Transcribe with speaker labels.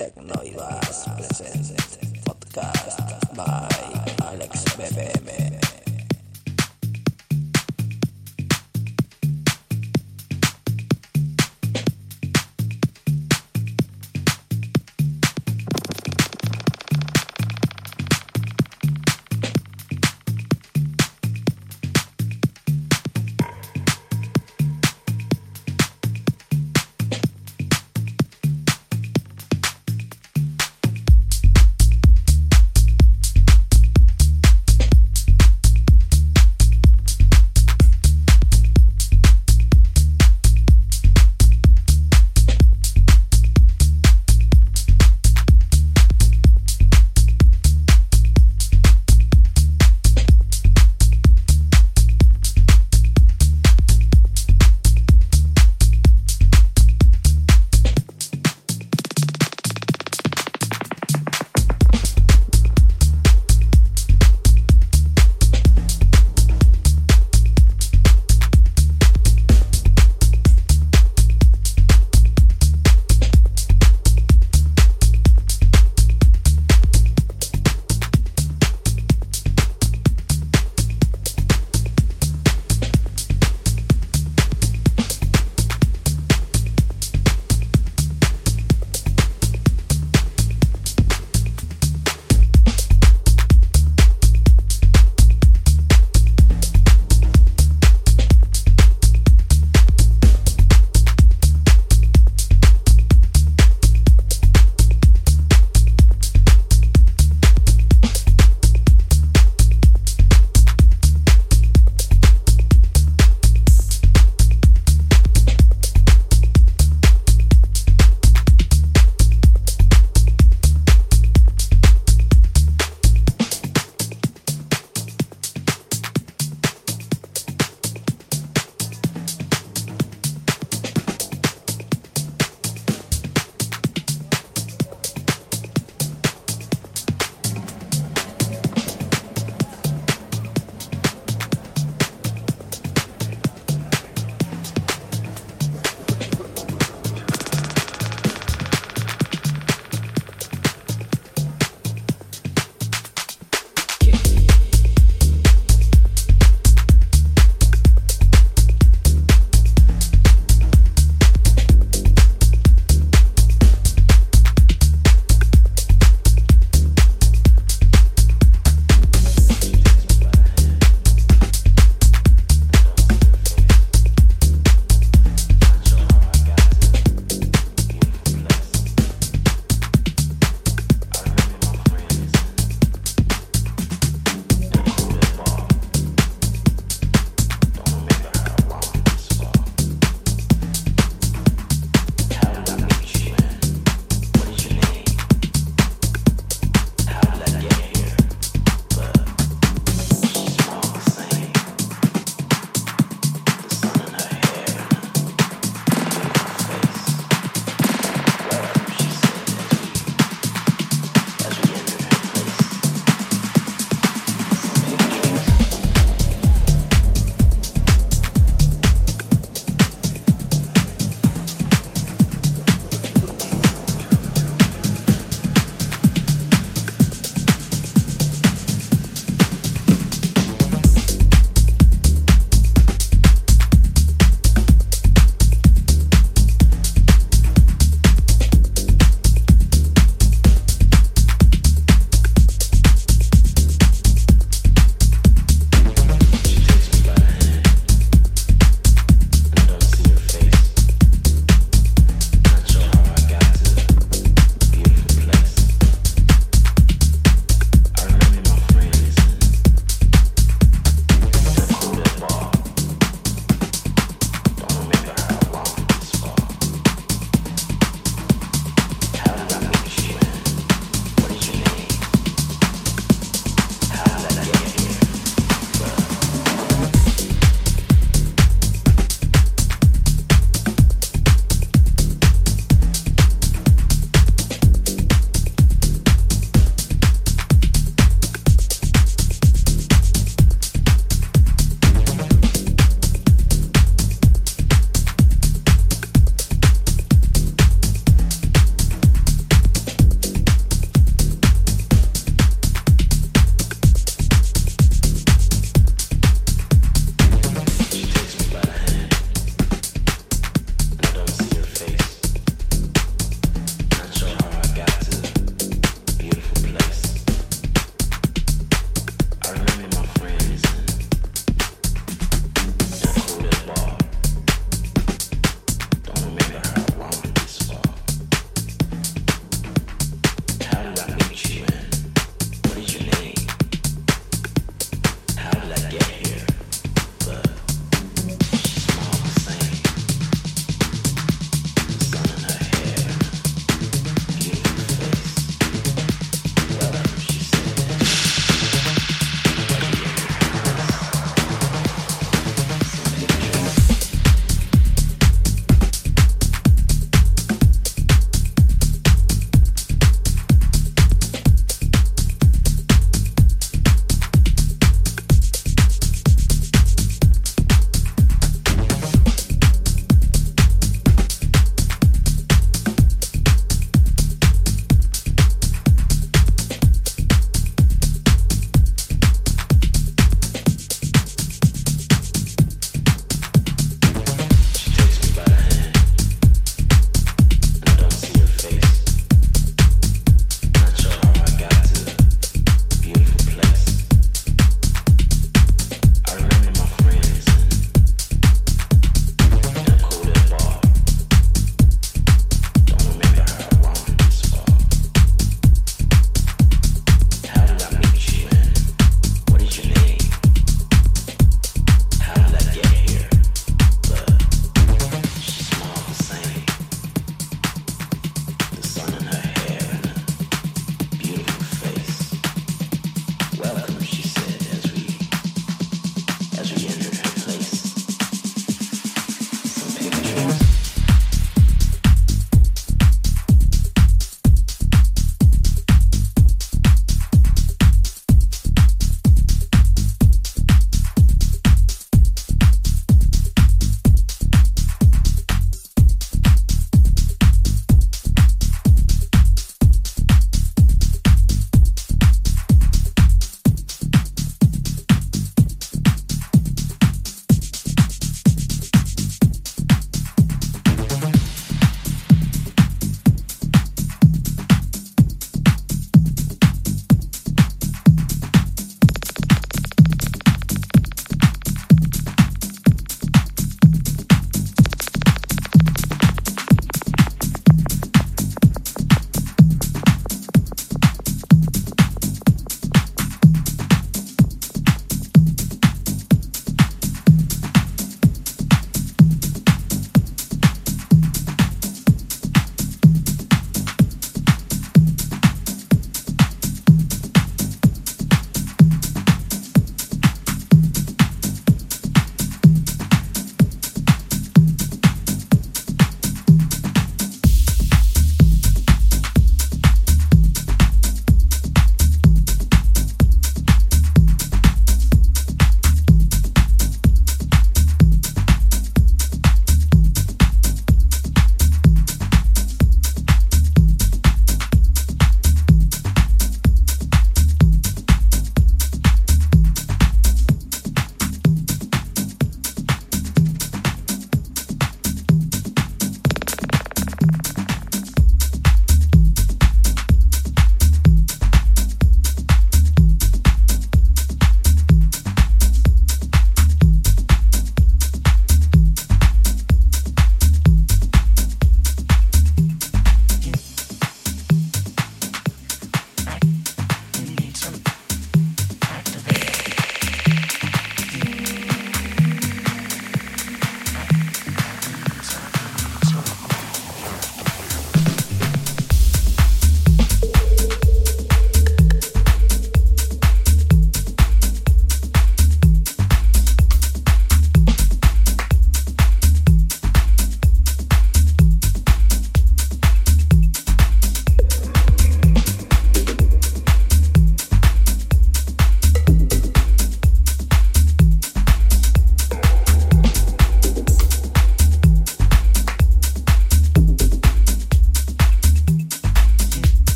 Speaker 1: Tecnoivas present podcast by Alex BBM.